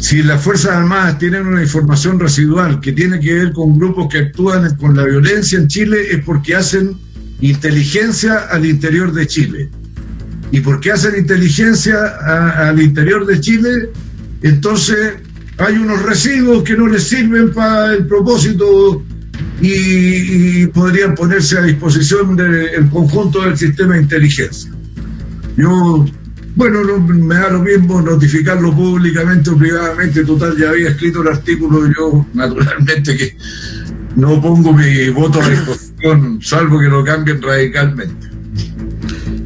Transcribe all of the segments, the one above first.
si las Fuerzas Armadas tienen una información residual que tiene que ver con grupos que actúan con la violencia en Chile, es porque hacen inteligencia al interior de Chile. Y porque hacen inteligencia al interior de Chile, entonces hay unos residuos que no les sirven para el propósito y, podrían ponerse a disposición del conjunto del sistema de inteligencia. Yo bueno, no, me da lo mismo notificarlo públicamente o privadamente. Total, ya había escrito el artículo y yo, naturalmente, que no pongo mi voto a disposición, salvo que lo cambien radicalmente.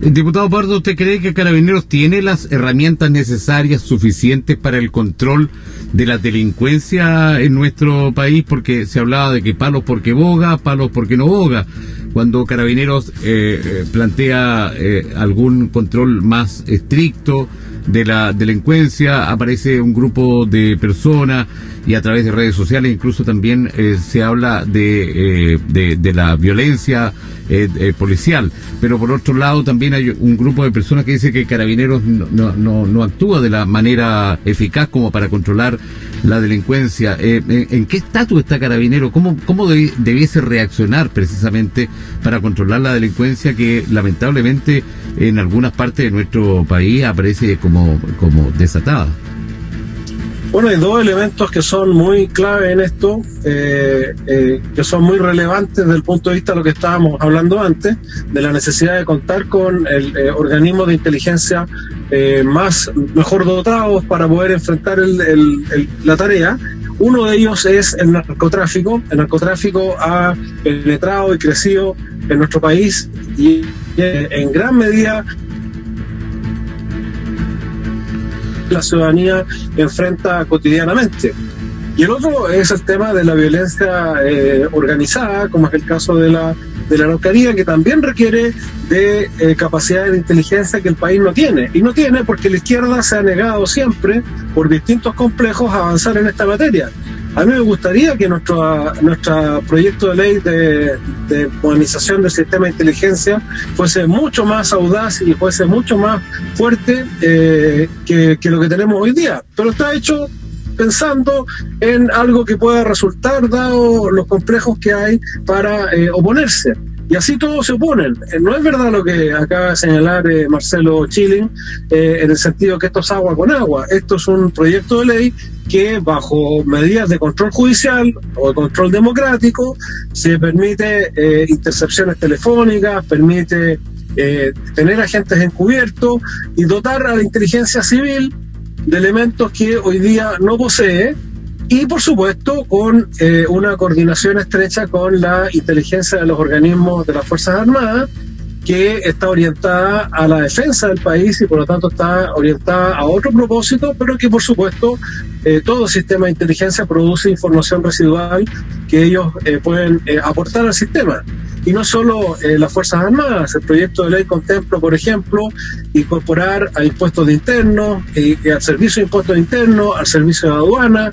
Diputado Pardo, ¿usted cree que Carabineros tiene las herramientas necesarias, suficientes para el control de la delincuencia en nuestro país? Porque se hablaba de que palos porque boga, palos porque no boga cuando Carabineros eh, eh, plantea eh, algún control más estricto de la delincuencia, aparece un grupo de personas y a través de redes sociales incluso también se habla de, de, la violencia policial. Pero por otro lado también hay un grupo de personas que dice que Carabineros no, no, no actúa de la manera eficaz como para controlar la delincuencia. ¿en, qué estatus está Carabinero? ¿Cómo, cómo debiese reaccionar precisamente para controlar la delincuencia que lamentablemente en algunas partes de nuestro país aparece como, como desatada. Bueno, hay dos elementos que son muy clave en esto, eh, eh, que son muy relevantes desde el punto de vista de lo que estábamos hablando antes, de la necesidad de contar con el eh, organismo de inteligencia más mejor dotados para poder enfrentar la tarea. Uno de ellos es el narcotráfico. El narcotráfico ha penetrado y crecido en nuestro país y en gran medida la ciudadanía enfrenta cotidianamente. Y el otro es el tema de la violencia eh, organizada, como es el caso de la, de la Araucanía, que también requiere de eh, capacidades de inteligencia que el país no tiene. Y no tiene porque la izquierda se ha negado siempre, por distintos complejos, a avanzar en esta materia. A mí me gustaría que nuestro, nuestro proyecto de ley de, modernización del sistema de inteligencia fuese mucho más audaz y fuese mucho más fuerte eh, que, lo que tenemos hoy día. Pero está hecho pensando en algo que pueda resultar dado los complejos que hay para eh, oponerse. Y así todos se oponen. Eh, no es verdad lo que acaba de señalar Marcelo Chilling, en el sentido que esto es agua con agua. Esto es un proyecto de ley que bajo medidas de control judicial o de control democrático se permite eh, intercepciones telefónicas, permite eh, tener agentes encubiertos y dotar a la inteligencia civil de elementos que hoy día no posee y por supuesto con eh, una coordinación estrecha con la inteligencia de los organismos de las Fuerzas Armadas que está orientada a la defensa del país y por lo tanto está orientada a otro propósito, pero que por supuesto eh, todo sistema de inteligencia produce información residual que ellos eh, pueden aportar al sistema. Y no solo las Fuerzas Armadas, el proyecto de ley contempla, por ejemplo, incorporar a impuestos de internos, al servicio de impuestos internos, al servicio de aduana,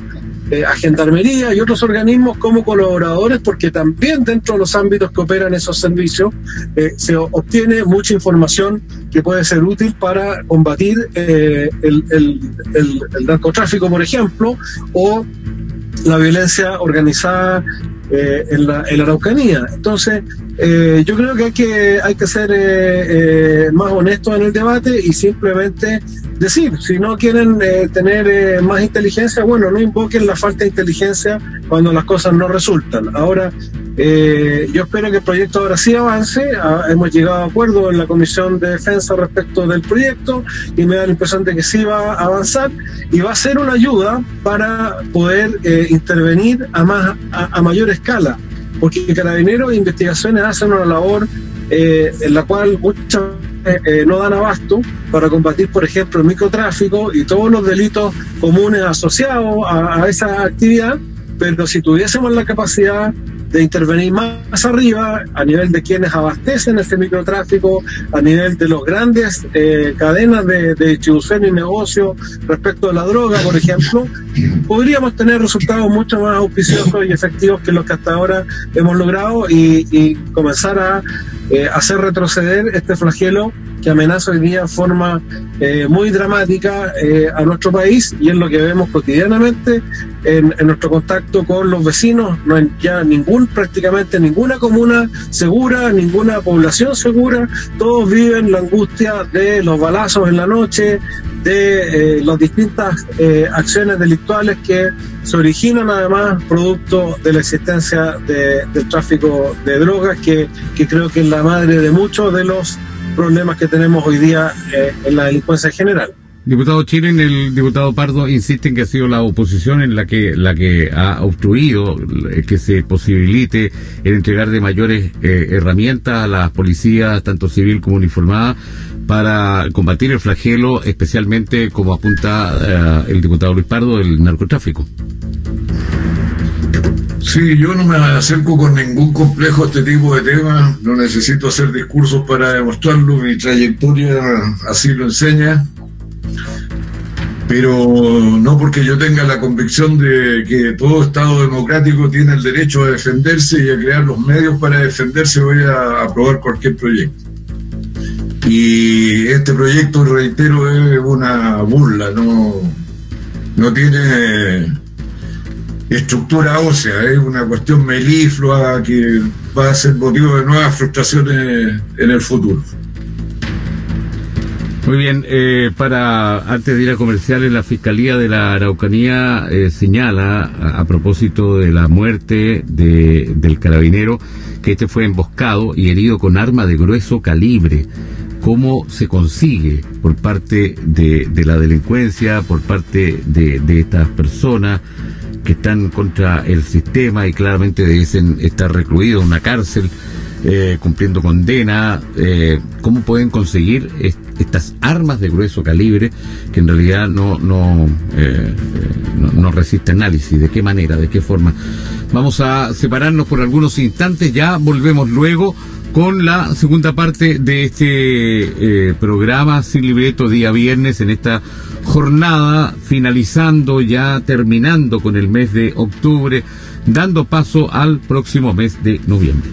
eh, a Gendarmería y otros organismos como colaboradores, porque también dentro de los ámbitos que operan esos servicios eh, se obtiene mucha información que puede ser útil para combatir eh, el, narcotráfico, por ejemplo, o la violencia organizada en, la, en, la, Araucanía. Entonces, yo creo que hay que, hay que ser más honestos en el debate y simplemente decir, si no quieren eh, tener eh, más inteligencia, bueno, no invoquen la falta de inteligencia cuando las cosas no resultan. Ahora, eh, yo espero que el proyecto ahora sí avance. Ah, hemos llegado a acuerdo en la Comisión de Defensa respecto del proyecto y me da la impresión de que sí va a avanzar y va a ser una ayuda para poder intervenir a, más, a, mayor escala. Porque Carabineros e Investigaciones hacen una labor en la cual muchas eh, no dan abasto para combatir, por ejemplo, el microtráfico y todos los delitos comunes asociados a, esa actividad, pero si tuviésemos la capacidad de intervenir más arriba a nivel de quienes abastecen este microtráfico, a nivel de los grandes eh, cadenas de, distribución y negocio respecto a la droga, por ejemplo, podríamos tener resultados mucho más auspiciosos y efectivos que los que hasta ahora hemos logrado y, y comenzar a eh, hacer retroceder este flagelo que amenaza hoy día de forma eh, muy dramática eh, a nuestro país y es lo que vemos cotidianamente en, nuestro contacto con los vecinos. No hay ya ningún, prácticamente ninguna comuna segura, ninguna población segura. Todos viven la angustia de los balazos en la noche, de eh, las distintas acciones delictuales que se originan además producto de la existencia del tráfico de drogas, que, que creo que es la madre de muchos de los problemas que tenemos hoy día eh, en la delincuencia en general. Diputado Chilen, el diputado Pardo insiste en que ha sido la oposición en la que la que ha obstruido eh, que se posibilite el entregar de mayores eh, herramientas a las policías, tanto civil como uniformada, para combatir el flagelo, especialmente como apunta el diputado Luis Pardo, el narcotráfico. Sí, yo no me acerco con ningún complejo a este tipo de temas, no necesito hacer discursos para demostrarlo, mi trayectoria así lo enseña, pero no porque yo tenga la convicción de que todo Estado democrático tiene el derecho a defenderse y a crear los medios para defenderse, voy a aprobar cualquier proyecto. Y este proyecto, reitero, es una burla, no, no tiene estructura ósea, es una cuestión meliflua que va a ser motivo de nuevas frustraciones en el futuro. Muy bien, eh, para antes de ir a comerciales, la Fiscalía de la Araucanía eh, señala, a, propósito de la muerte de, del carabinero, que este fue emboscado y herido con arma de grueso calibre. ¿Cómo se consigue por parte de, de la delincuencia, por parte de, de estas personas? Que están contra el sistema y claramente deben estar recluidos en una cárcel, eh, cumpliendo condena, eh, ¿cómo pueden conseguir estas armas de grueso calibre que en realidad no, no, eh, no, no resiste análisis? ¿De qué manera? ¿De qué forma? Vamos a separarnos por algunos instantes, ya volvemos luego con la segunda parte de este eh, programa sin libreto día viernes en esta jornada finalizando ya terminando con el mes de octubre dando paso al próximo mes de noviembre.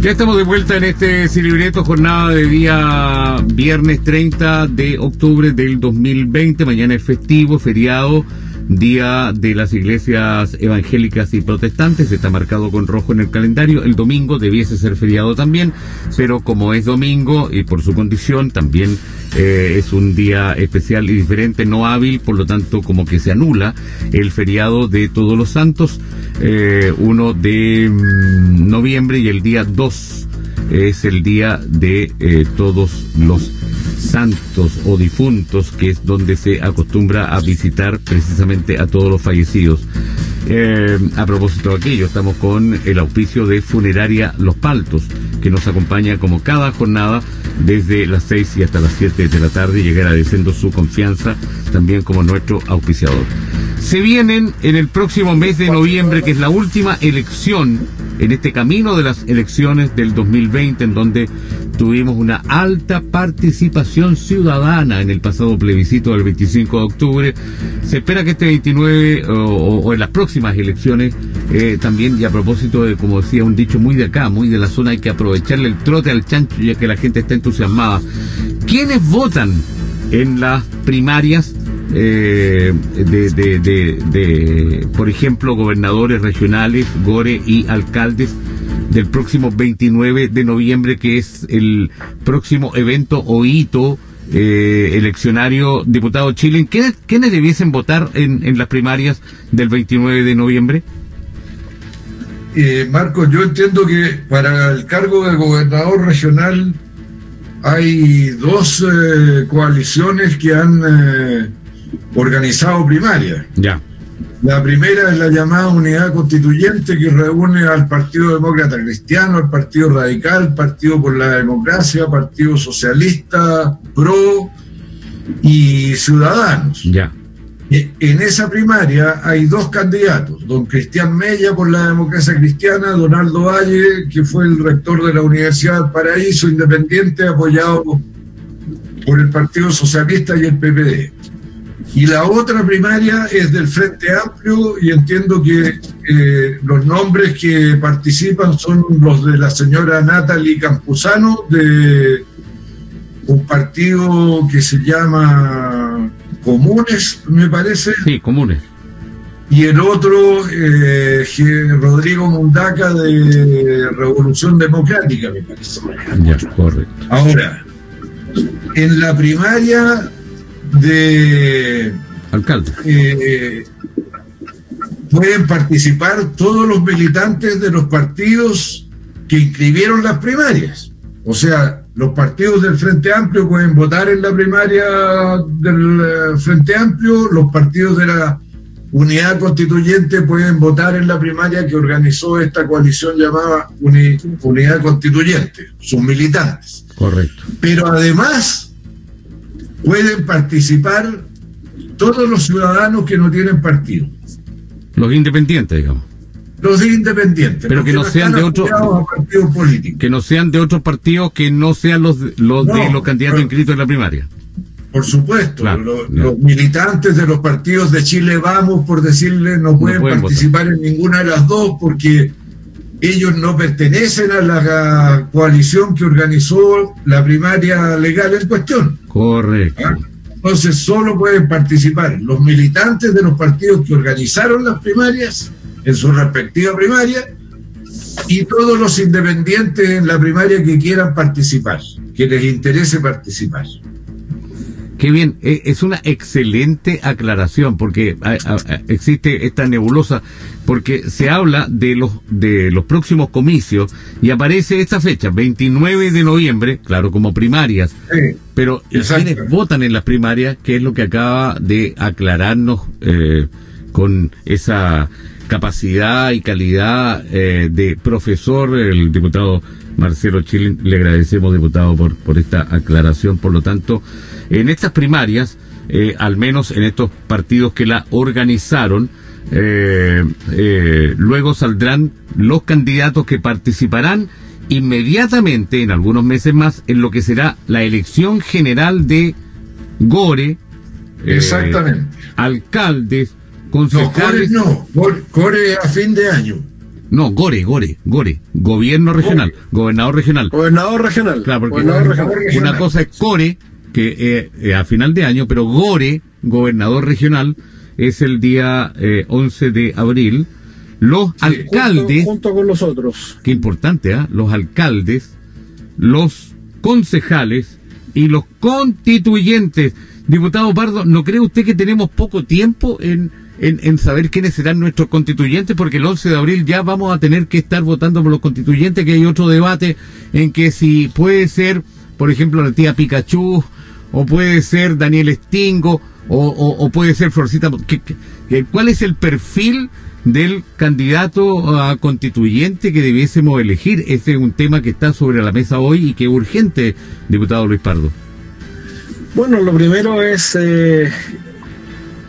Ya estamos de vuelta en este sin libreto jornada de día viernes 30 de octubre del 2020 mañana es festivo feriado Día de las Iglesias Evangélicas y Protestantes, está marcado con rojo en el calendario. El domingo debiese ser feriado también, pero como es domingo y por su condición también eh, es un día especial y diferente, no hábil, por lo tanto como que se anula el feriado de Todos los Santos, eh, uno de mm, noviembre y el día 2 es el día de eh, todos los santos o difuntos, que es donde se acostumbra a visitar precisamente a todos los fallecidos. Eh, a propósito de aquello, estamos con el auspicio de Funeraria Los Paltos, que nos acompaña como cada jornada desde las 6 y hasta las 7 de la tarde y agradeciendo su confianza también como nuestro auspiciador. Se vienen en el próximo mes de noviembre, que es la última elección en este camino de las elecciones del 2020, en donde tuvimos una alta participación ciudadana en el pasado plebiscito del 25 de octubre. Se espera que este 29 o, en las próximas elecciones eh, también, y a propósito de, como decía, un dicho muy de acá, muy de la zona, hay que aprovecharle el trote al chancho ya que la gente está entusiasmada. ¿Quiénes votan en las primarias? Eh, de, de, de, por ejemplo, gobernadores regionales, gore y alcaldes del próximo 29 de noviembre, que es el próximo evento o hito eh, eleccionario diputado Chile. ¿Quiénes, ¿Quiénes debiesen votar en, en las primarias del 29 de noviembre? Eh, Marcos, yo entiendo que para el cargo de gobernador regional hay dos eh, coaliciones que han eh, organizado primarias. Ya. La primera es la llamada unidad constituyente que reúne al Partido Demócrata Cristiano, al Partido Radical, Partido por la Democracia, Partido Socialista, PRO y Ciudadanos. Ya. En esa primaria hay dos candidatos, don Cristian Mella por la democracia cristiana, Donaldo Valle, que fue el rector de la Universidad del Paraíso, independiente, apoyado por el Partido Socialista y el PPD. Y la otra primaria es del Frente Amplio y entiendo que eh, los nombres que participan son los de la señora Natalie Campuzano, de un partido que se llama Comunes, me parece. Sí, Comunes. Y el otro, eh, Rodrigo Mundaca, de Revolución Democrática, me parece. Ya, correcto. Ahora, en la primaria de... Alcalde. Eh, pueden participar todos los militantes de los partidos que inscribieron las primarias. O sea, los partidos del Frente Amplio pueden votar en la primaria del eh, Frente Amplio, los partidos de la Unidad Constituyente pueden votar en la primaria que organizó esta coalición llamada Unidad Constituyente, sus militantes. Correcto. Pero además pueden participar todos los ciudadanos que no tienen partido. Los independientes, digamos. Los independientes. Pero que no, sean de otros partidos políticos. Que no sean de otros partidos que no sean los, los de los candidatos inscritos en la primaria. Por supuesto, los, militantes de los partidos de Chile Vamos, por decirle, no pueden, participar en ninguna de las dos porque ellos no pertenecen a la coalición que organizó la primaria legal en cuestión. Correcto. ¿Ah? Entonces solo pueden participar los militantes de los partidos que organizaron las primarias en su respectiva primaria y todos los independientes en la primaria que quieran participar, que les interese participar. Qué bien, e, es una excelente aclaración porque existe esta nebulosa porque se habla de los de los próximos comicios y aparece esta fecha, 29 de noviembre, claro, como primarias. pero quienes votan en las primarias, que es lo que acaba de aclararnos eh, con esa capacidad y calidad eh, de profesor el diputado Marcelo Chilin. Le agradecemos, diputado, por, por esta aclaración. Por lo tanto, en estas primarias, eh, al menos en estos partidos que la organizaron, eh, eh, luego saldrán los candidatos que participarán inmediatamente, en algunos meses más, en lo que será la elección general de Gore. Exactamente. Alcaldes, concejales. No, Gore no, Gore a fin de año. No, Gore, Gore, Gore, gobierno regional, gobernador regional. Gobernador regional. Claro, porque una cosa es Core, que eh, eh, a final de año, pero Gore, gobernador regional, es el día 11 eh, de abril. Los alcaldes. Junto, con los otros. Qué importante, ¿ah? Los alcaldes, los concejales y los constituyentes. Diputado Pardo, ¿no cree usted que tenemos poco tiempo en, en, saber quiénes serán nuestros constituyentes? Porque el 11 de abril ya vamos a tener que estar votando por los constituyentes, que hay otro debate en que si puede ser, por ejemplo, la tía Pikachu o puede ser Daniel Stingo, o, puede ser Florcita. cuál es el perfil del candidato a constituyente que debiésemos elegir? Ese es un tema que está sobre la mesa hoy y que es urgente, diputado Luis Pardo. Bueno, lo primero es eh,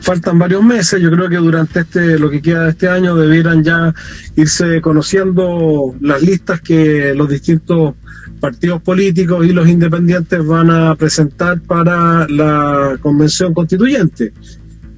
faltan varios meses. Yo creo que durante este lo que queda de este año debieran ya irse conociendo las listas que los distintos partidos políticos y los independientes van a presentar para la convención constituyente.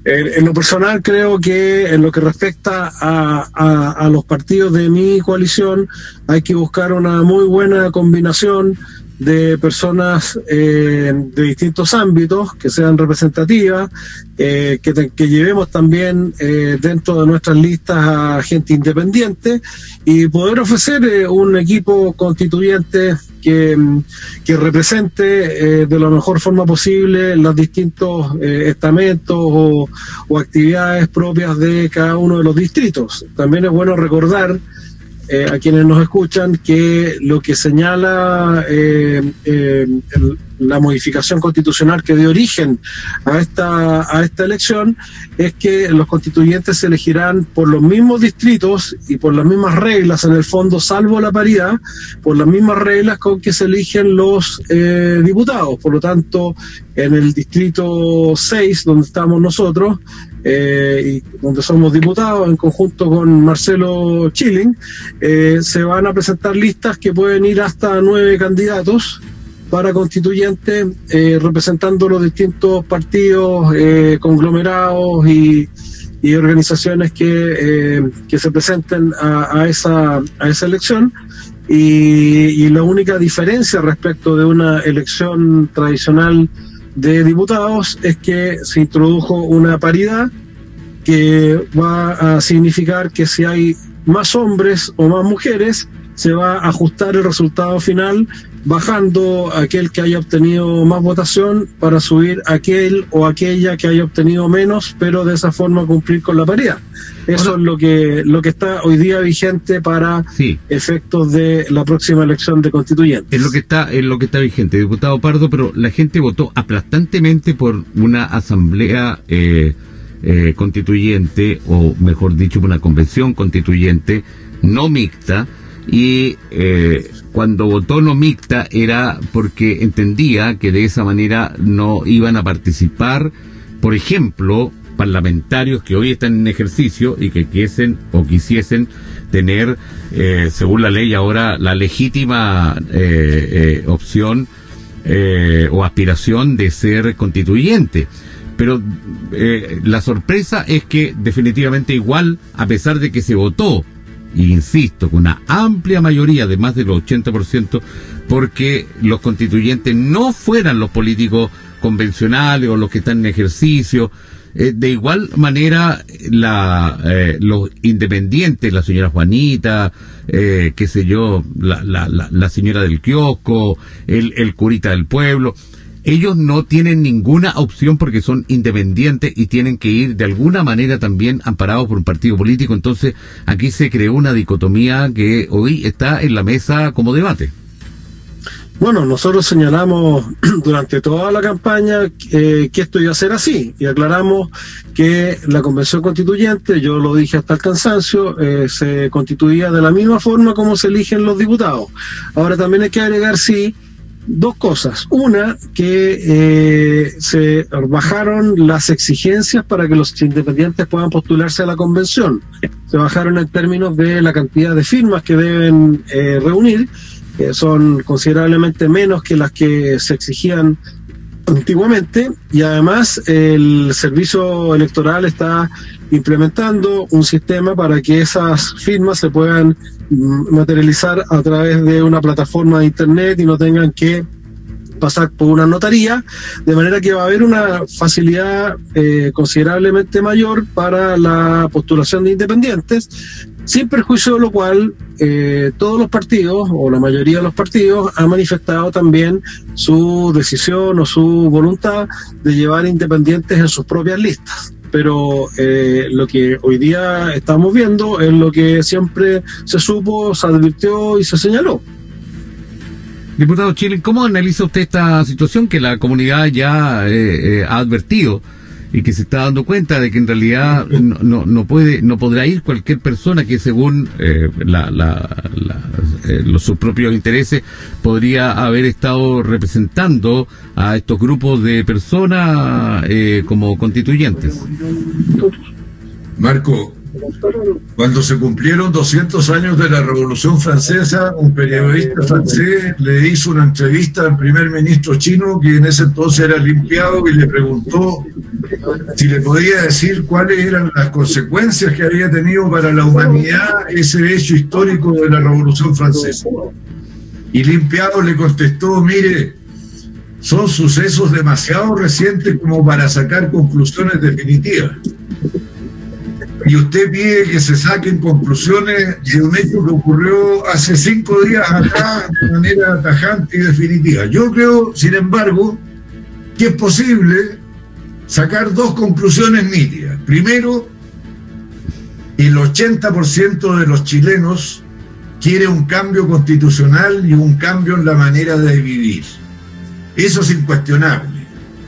En, lo personal creo que en lo que respecta a, a, los partidos de mi coalición hay que buscar una muy buena combinación de personas eh, de distintos ámbitos que sean representativas, eh, que, que, llevemos también eh, dentro de nuestras listas a gente independiente y poder ofrecer un equipo constituyente que, que represente de la mejor forma posible los distintos estamentos o, o actividades propias de cada uno de los distritos. También es bueno recordar eh, a quienes nos escuchan que lo que señala eh, eh, la modificación constitucional que dio origen a esta, a esta elección es que los constituyentes se elegirán por los mismos distritos y por las mismas reglas, en el fondo, salvo la paridad, por las mismas reglas con que se eligen los diputados. Por lo tanto, en el distrito 6, donde estamos nosotros, eh, y donde somos diputados en conjunto con Marcelo Chilling, eh, se van a presentar listas que pueden ir hasta nueve candidatos para constituyentes eh, representando los distintos partidos conglomerados y, organizaciones que, eh, que se presenten a, esa, a esa elección. Y, la única diferencia respecto de una elección tradicional de diputados es que se introdujo una paridad que va a significar que si hay más hombres o más mujeres, se va a ajustar el resultado final bajando aquel que haya obtenido más votación para subir aquel o aquella que haya obtenido menos, pero de esa forma cumplir con la paridad. Eso es lo que lo que está hoy día vigente para efectos de la próxima elección de constituyentes. Es lo que está es lo que está vigente, diputado Pardo, pero la gente votó aplastantemente por una asamblea eh, eh, constituyente o mejor dicho, una convención constituyente no mixta y eh, cuando votó no mixta era porque entendía que de esa manera no iban a participar, por ejemplo, parlamentarios que hoy están en ejercicio y que quisiesen o quisiesen tener, eh, según la ley ahora, la legítima eh, opción o aspiración de ser constituyente. Pero la sorpresa es que definitivamente igual, a pesar de que se votó insisto, con una amplia mayoría de más del 80%, porque los constituyentes no fueran los políticos convencionales o los que están en ejercicio. Eh, de igual manera, la, eh, los independientes, la señora Juanita, eh, qué sé yo, la, la, la, señora del kiosco, el, el curita del pueblo, ellos no tienen ninguna opción porque son independientes y tienen que ir de alguna manera también amparados por un partido político. Entonces, aquí se creó una dicotomía que hoy está en la mesa como debate. Bueno, nosotros señalamos durante toda la campaña eh, que esto iba a ser así y aclaramos que la convención constituyente, yo lo dije hasta el cansancio, eh, se constituía de la misma forma como se eligen los diputados. Ahora también hay que agregar, sí, dos cosas. Una, que eh, se bajaron las exigencias para que los independientes puedan postularse a la convención. Se bajaron en términos de la cantidad de firmas que deben eh, reunir, que son considerablemente menos que las que se exigían antiguamente y además el servicio electoral está implementando un sistema para que esas firmas se puedan materializar a través de una plataforma de internet y no tengan que pasar por una notaría, de manera que va a haber una facilidad eh, considerablemente mayor para la postulación de independientes, sin perjuicio de lo cual eh, todos los partidos, o la mayoría de los partidos, han manifestado también su decisión o su voluntad de llevar independientes en sus propias listas pero eh, lo que hoy día estamos viendo es lo que siempre se supo, se advirtió y se señaló. Diputado Chile, ¿cómo analiza usted esta situación que la comunidad ya eh, eh, ha advertido y que se está dando cuenta de que en realidad no, no, puede no podrá ir cualquier persona que según eh, los, sus propios intereses podría haber estado representando a estos grupos de personas como constituyentes? Marco, cuando se cumplieron 200 años de la Revolución Francesa, un periodista francés le hizo una entrevista al primer ministro chino, que en ese entonces era limpiado, y le preguntó si le podía decir cuáles eran las consecuencias que había tenido para la humanidad ese hecho histórico de la Revolución Francesa. Y limpiado le contestó, mire, son sucesos demasiado recientes como para sacar conclusiones definitivas y usted pide que se saquen conclusiones de un hecho que ocurrió hace cinco días acá de manera tajante y definitiva. Yo creo, sin embargo, que es posible sacar dos conclusiones nítidas. Primero, el 80% de los chilenos quiere un cambio constitucional y un cambio en la manera de vivir. Eso es incuestionable.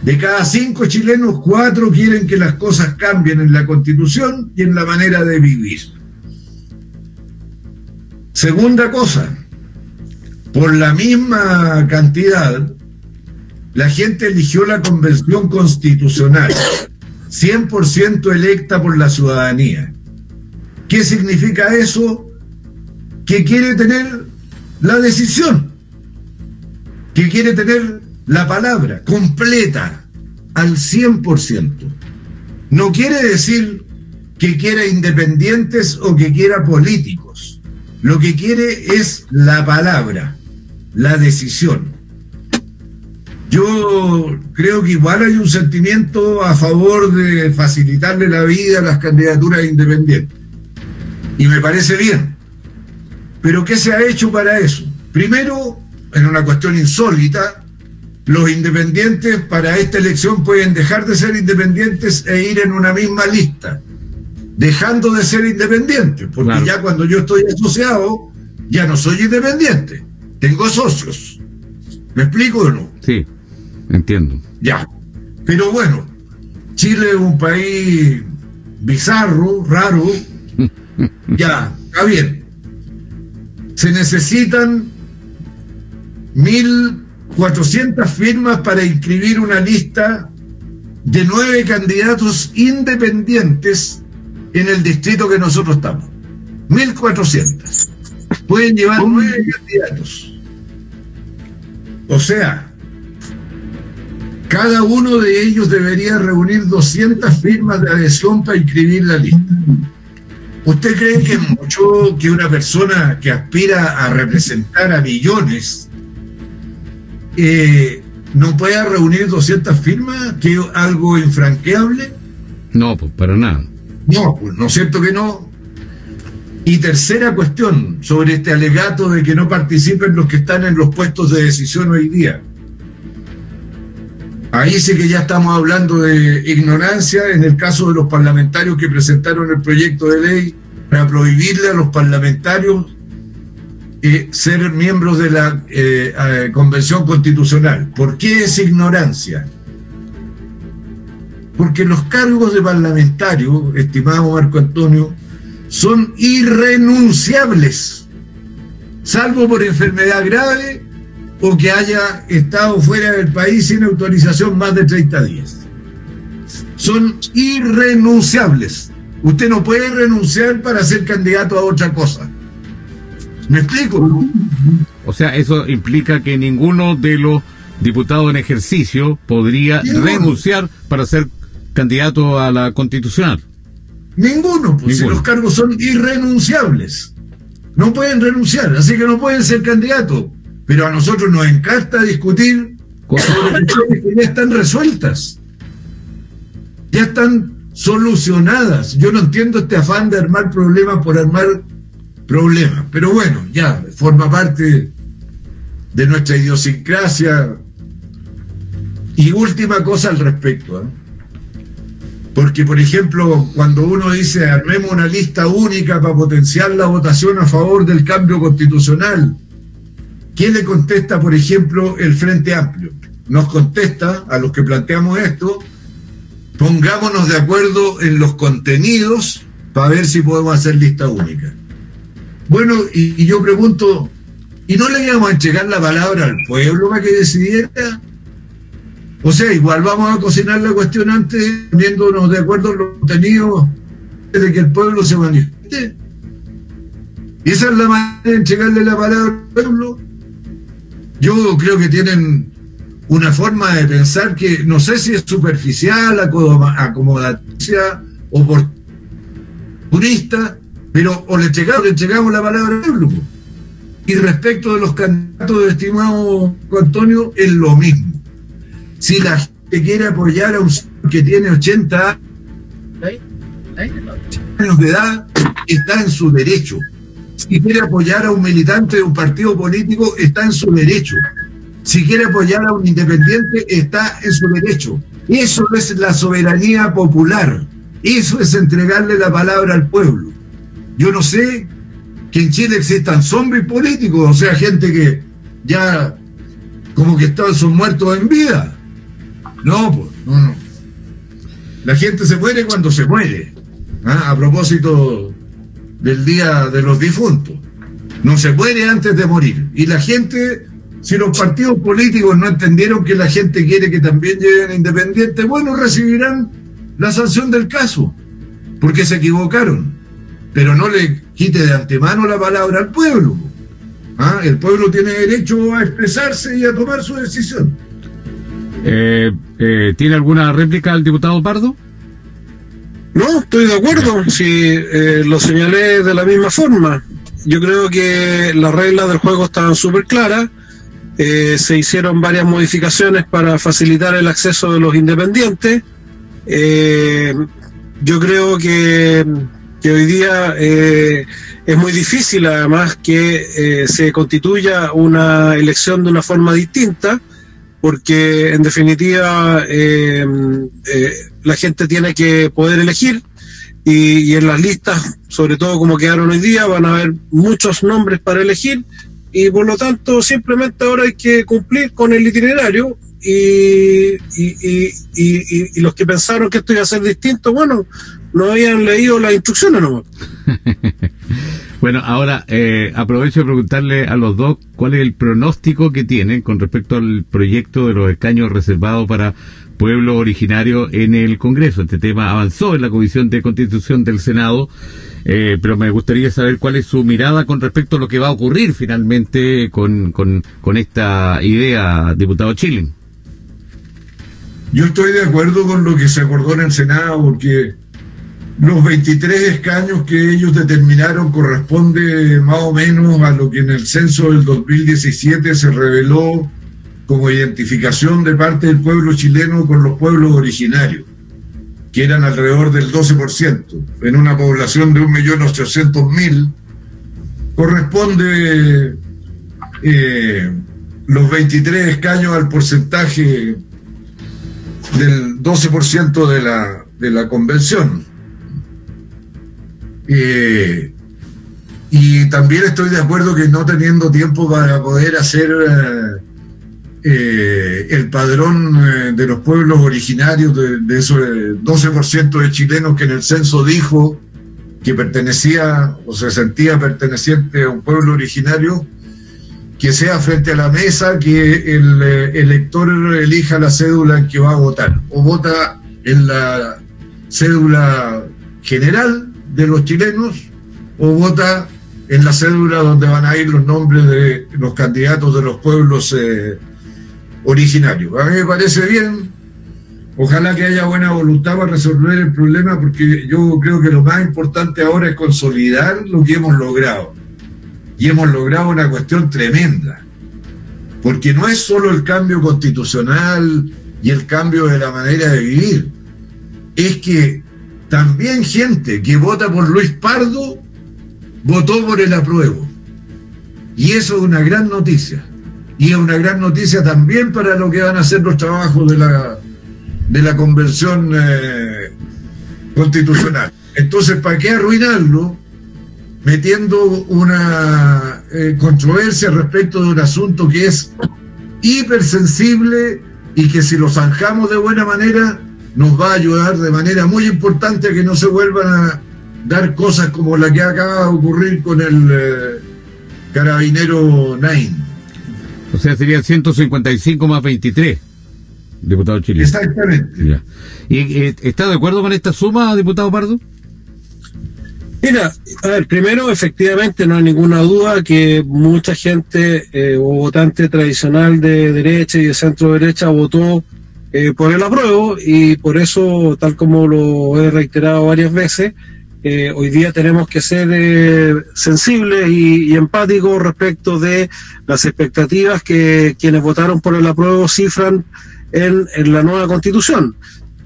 De cada cinco chilenos, cuatro quieren que las cosas cambien en la constitución y en la manera de vivir. Segunda cosa, por la misma cantidad, la gente eligió la convención constitucional, 100% electa por la ciudadanía. ¿Qué significa eso? Que quiere tener la decisión, que quiere tener la palabra completa al 100%. No quiere decir que quiera independientes o que quiera políticos. Lo que quiere es la palabra, la decisión. Yo creo que igual hay un sentimiento a favor de facilitarle la vida a las candidaturas independientes. Y me parece bien. Pero ¿qué se ha hecho para eso? Primero, en una cuestión insólita, los independientes para esta elección pueden dejar de ser independientes e ir en una misma lista, dejando de ser independientes, porque ya cuando yo estoy asociado, ya no soy independiente, tengo socios. ¿Me explico o no? Sí, entiendo. Ya. Pero bueno, Chile es un país bizarro, raro. ya, está bien. Se necesitan mil 400 firmas para inscribir una lista de nueve candidatos independientes en el distrito que nosotros estamos. 1.400. Pueden llevar nueve candidatos. O sea, cada uno de ellos debería reunir 200 firmas de adhesión para inscribir la lista. ¿Usted cree que es mucho que una persona que aspira a representar a millones eh, no pueda reunir 200 firmas, que es algo infranqueable. No, pues para nada. No, pues no es cierto que no. Y tercera cuestión sobre este alegato de que no participen los que están en los puestos de decisión hoy día. Ahí sí que ya estamos hablando de ignorancia en el caso de los parlamentarios que presentaron el proyecto de ley para prohibirle a los parlamentarios ser miembros de la eh, Convención Constitucional. ¿Por qué es ignorancia? Porque los cargos de parlamentario, estimado Marco Antonio, son irrenunciables, salvo por enfermedad grave o que haya estado fuera del país sin autorización más de 30 días. Son irrenunciables. Usted no puede renunciar para ser candidato a otra cosa. ¿Me explico? O sea, eso implica que ninguno de los diputados en ejercicio podría renunciar para ser candidato a la constitucional. Ninguno, pues si los cargos son irrenunciables. No pueden renunciar, así que no pueden ser candidatos. Pero a nosotros nos encanta discutir cuestiones que ya están resueltas. Ya están solucionadas. Yo no entiendo este afán de armar problemas por armar problema. Pero bueno, ya forma parte de nuestra idiosincrasia. Y última cosa al respecto. ¿eh? Porque, por ejemplo, cuando uno dice armemos una lista única para potenciar la votación a favor del cambio constitucional, ¿quién le contesta, por ejemplo, el Frente Amplio? Nos contesta a los que planteamos esto, pongámonos de acuerdo en los contenidos para ver si podemos hacer lista única. Bueno, y, yo pregunto, ¿y no le íbamos a entregar la palabra al pueblo para que decidiera? O sea, igual vamos a cocinar la cuestión antes, poniéndonos de acuerdo en los contenidos de que el pueblo se manifieste. ¿Y esa es la manera de entregarle la palabra al pueblo? Yo creo que tienen una forma de pensar que no sé si es superficial, acomodaticia, oportunista, pero o le entregamos, le entregamos la palabra al pueblo. Y respecto de los candidatos, estimado Antonio, es lo mismo. Si la gente quiere apoyar a un que tiene 80 años de edad, está en su derecho. Si quiere apoyar a un militante de un partido político, está en su derecho. Si quiere apoyar a un independiente, está en su derecho. Eso es la soberanía popular. Eso es entregarle la palabra al pueblo. Yo no sé que en Chile existan zombies políticos, o sea, gente que ya como que están, son muertos en vida. No, pues, no, no. La gente se muere cuando se muere. ¿ah? A propósito del Día de los Difuntos. No se muere antes de morir. Y la gente, si los partidos políticos no entendieron que la gente quiere que también lleguen independientes, bueno, recibirán la sanción del caso, porque se equivocaron pero no le quite de antemano la palabra al pueblo. ¿Ah? El pueblo tiene derecho a expresarse y a tomar su decisión. Eh, eh, ¿Tiene alguna réplica al diputado Pardo? No, estoy de acuerdo, si eh, lo señalé de la misma forma. Yo creo que las reglas del juego estaban súper claras. Eh, se hicieron varias modificaciones para facilitar el acceso de los independientes. Eh, yo creo que, que hoy día eh, es muy difícil, además, que se constituya una elección de una forma distinta, porque en definitiva la gente tiene que poder elegir y, en las listas, sobre todo como quedaron hoy día, van a haber muchos nombres para elegir y por lo tanto simplemente ahora hay que cumplir con el itinerario y, y, y, los que pensaron que esto iba a ser distinto, bueno, no habían leído las instrucciones nomás. bueno, ahora eh, aprovecho de preguntarle a los dos cuál es el pronóstico que tienen con respecto al proyecto de los escaños reservados para pueblo originario en el Congreso. Este tema avanzó en la Comisión de Constitución del Senado, eh, pero me gustaría saber cuál es su mirada con respecto a lo que va a ocurrir finalmente con, con, esta idea, diputado Chile. Yo estoy de acuerdo con lo que se acordó en el Senado, porque los 23 escaños que ellos determinaron corresponde más o menos a lo que en el censo del 2017 se reveló como identificación de parte del pueblo chileno con los pueblos originarios, que eran alrededor del 12%, en una población de 1.800.000, corresponde eh, los 23 escaños al porcentaje del 12% de la, de la convención. Eh, y también estoy de acuerdo que no teniendo tiempo para poder hacer eh, eh, el padrón de los pueblos originarios, de, de esos 12% de chilenos que en el censo dijo que pertenecía o se sentía perteneciente a un pueblo originario, que sea frente a la mesa que el elector elija la cédula en que va a votar, o vota en la cédula general de los chilenos, o vota en la cédula donde van a ir los nombres de los candidatos de los pueblos eh, originario. A mí me parece bien. Ojalá que haya buena voluntad para resolver el problema, porque yo creo que lo más importante ahora es consolidar lo que hemos logrado. Y hemos logrado una cuestión tremenda. Porque no es solo el cambio constitucional y el cambio de la manera de vivir. Es que también gente que vota por Luis Pardo votó por el apruebo. Y eso es una gran noticia y es una gran noticia también para lo que van a ser los trabajos de la, de la convención eh, constitucional. Entonces, ¿para qué arruinarlo metiendo una eh, controversia respecto de un asunto que es hipersensible y que si lo zanjamos de buena manera nos va a ayudar de manera muy importante a que no se vuelvan a dar cosas como la que acaba de ocurrir con el eh, carabinero Nain. O sea, serían 155 más 23, diputado chileno. Exactamente. ¿Y eh, está de acuerdo con esta suma, diputado Pardo? Mira, a ver, primero, efectivamente, no hay ninguna duda que mucha gente eh, o votante tradicional de derecha y de centro derecha votó eh, por el apruebo y por eso, tal como lo he reiterado varias veces, eh, hoy día tenemos que ser eh, sensibles y, empáticos respecto de las expectativas que quienes votaron por el apruebo cifran en, la nueva constitución.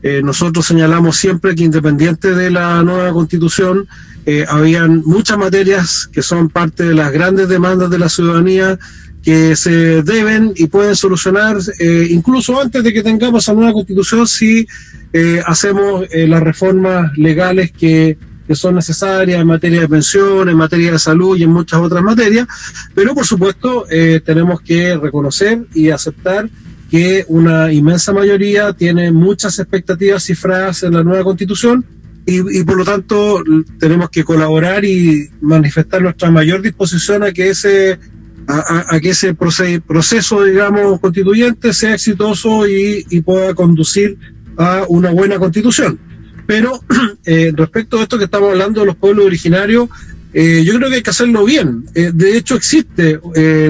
Eh, nosotros señalamos siempre que independiente de la nueva constitución, habían muchas materias que son parte de las grandes demandas de la ciudadanía que se deben y pueden solucionar incluso antes de que tengamos esa nueva constitución si hacemos las reformas legales que que son necesarias en materia de pensión, en materia de salud y en muchas otras materias, pero por supuesto eh, tenemos que reconocer y aceptar que una inmensa mayoría tiene muchas expectativas cifradas en la nueva constitución y, por lo tanto tenemos que colaborar y manifestar nuestra mayor disposición a que ese a, que ese proceso, digamos, constituyente sea exitoso y pueda conducir a una buena constitución. Pero eh, respecto a esto que estamos hablando de los pueblos originarios, eh, yo creo que hay que hacerlo bien. Eh, de hecho, existe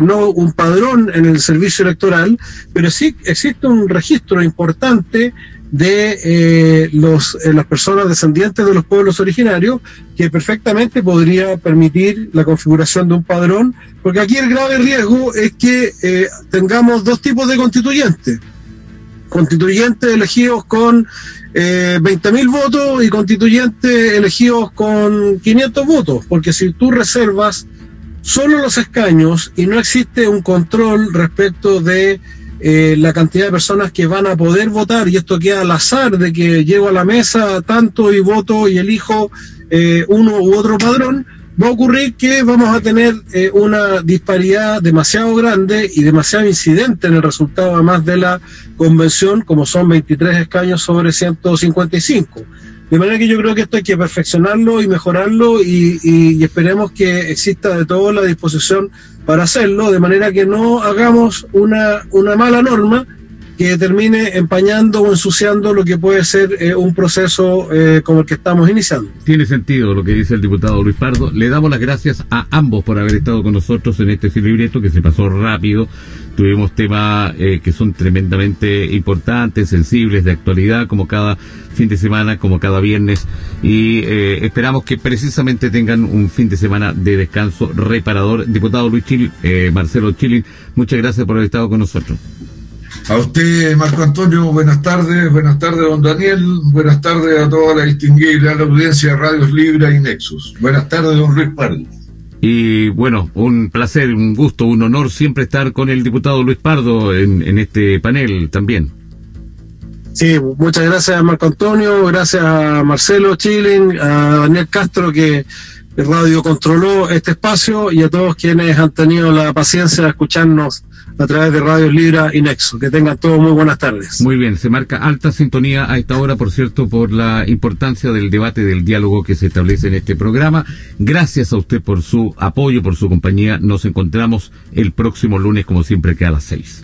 no un padrón en el servicio electoral, pero sí existe un registro importante de eh, los, eh, las personas descendientes de los pueblos originarios, que perfectamente podría permitir la configuración de un padrón, porque aquí el grave riesgo es que eh, tengamos dos tipos de constituyentes. Constituyentes elegidos con eh, 20.000 votos y constituyentes elegidos con 500 votos, porque si tú reservas solo los escaños y no existe un control respecto de eh, la cantidad de personas que van a poder votar y esto queda al azar de que llego a la mesa tanto y voto y elijo eh, uno u otro padrón, va a ocurrir que vamos a tener eh, una disparidad demasiado grande y demasiado incidente en el resultado además de la convención, como son 23 escaños sobre 155. De manera que yo creo que esto hay que perfeccionarlo y mejorarlo y, y, y esperemos que exista de todo la disposición para hacerlo, de manera que no hagamos una, una mala norma que termine empañando o ensuciando lo que puede ser eh, un proceso eh, como el que estamos iniciando. Tiene sentido lo que dice el diputado Luis Pardo. Le damos las gracias a ambos por haber estado con nosotros en este libreto que se pasó rápido. Tuvimos temas eh, que son tremendamente importantes, sensibles, de actualidad, como cada fin de semana, como cada viernes. Y eh, esperamos que precisamente tengan un fin de semana de descanso reparador. Diputado Luis Chil, eh, Marcelo Chilin, muchas gracias por haber estado con nosotros. A usted, Marco Antonio, buenas tardes, buenas tardes, don Daniel, buenas tardes a toda la distinguida gran audiencia de Radios Libra y Nexus. Buenas tardes, don Luis Pardo. Y bueno, un placer, un gusto, un honor siempre estar con el diputado Luis Pardo en, este panel también. Sí, muchas gracias Marco Antonio, gracias a Marcelo Chilin, a Daniel Castro que Radio controló este espacio y a todos quienes han tenido la paciencia de escucharnos a través de Radios Libra y Nexo. Que tengan todos muy buenas tardes. Muy bien, se marca alta sintonía a esta hora, por cierto, por la importancia del debate, del diálogo que se establece en este programa. Gracias a usted por su apoyo, por su compañía. Nos encontramos el próximo lunes, como siempre, que a las seis.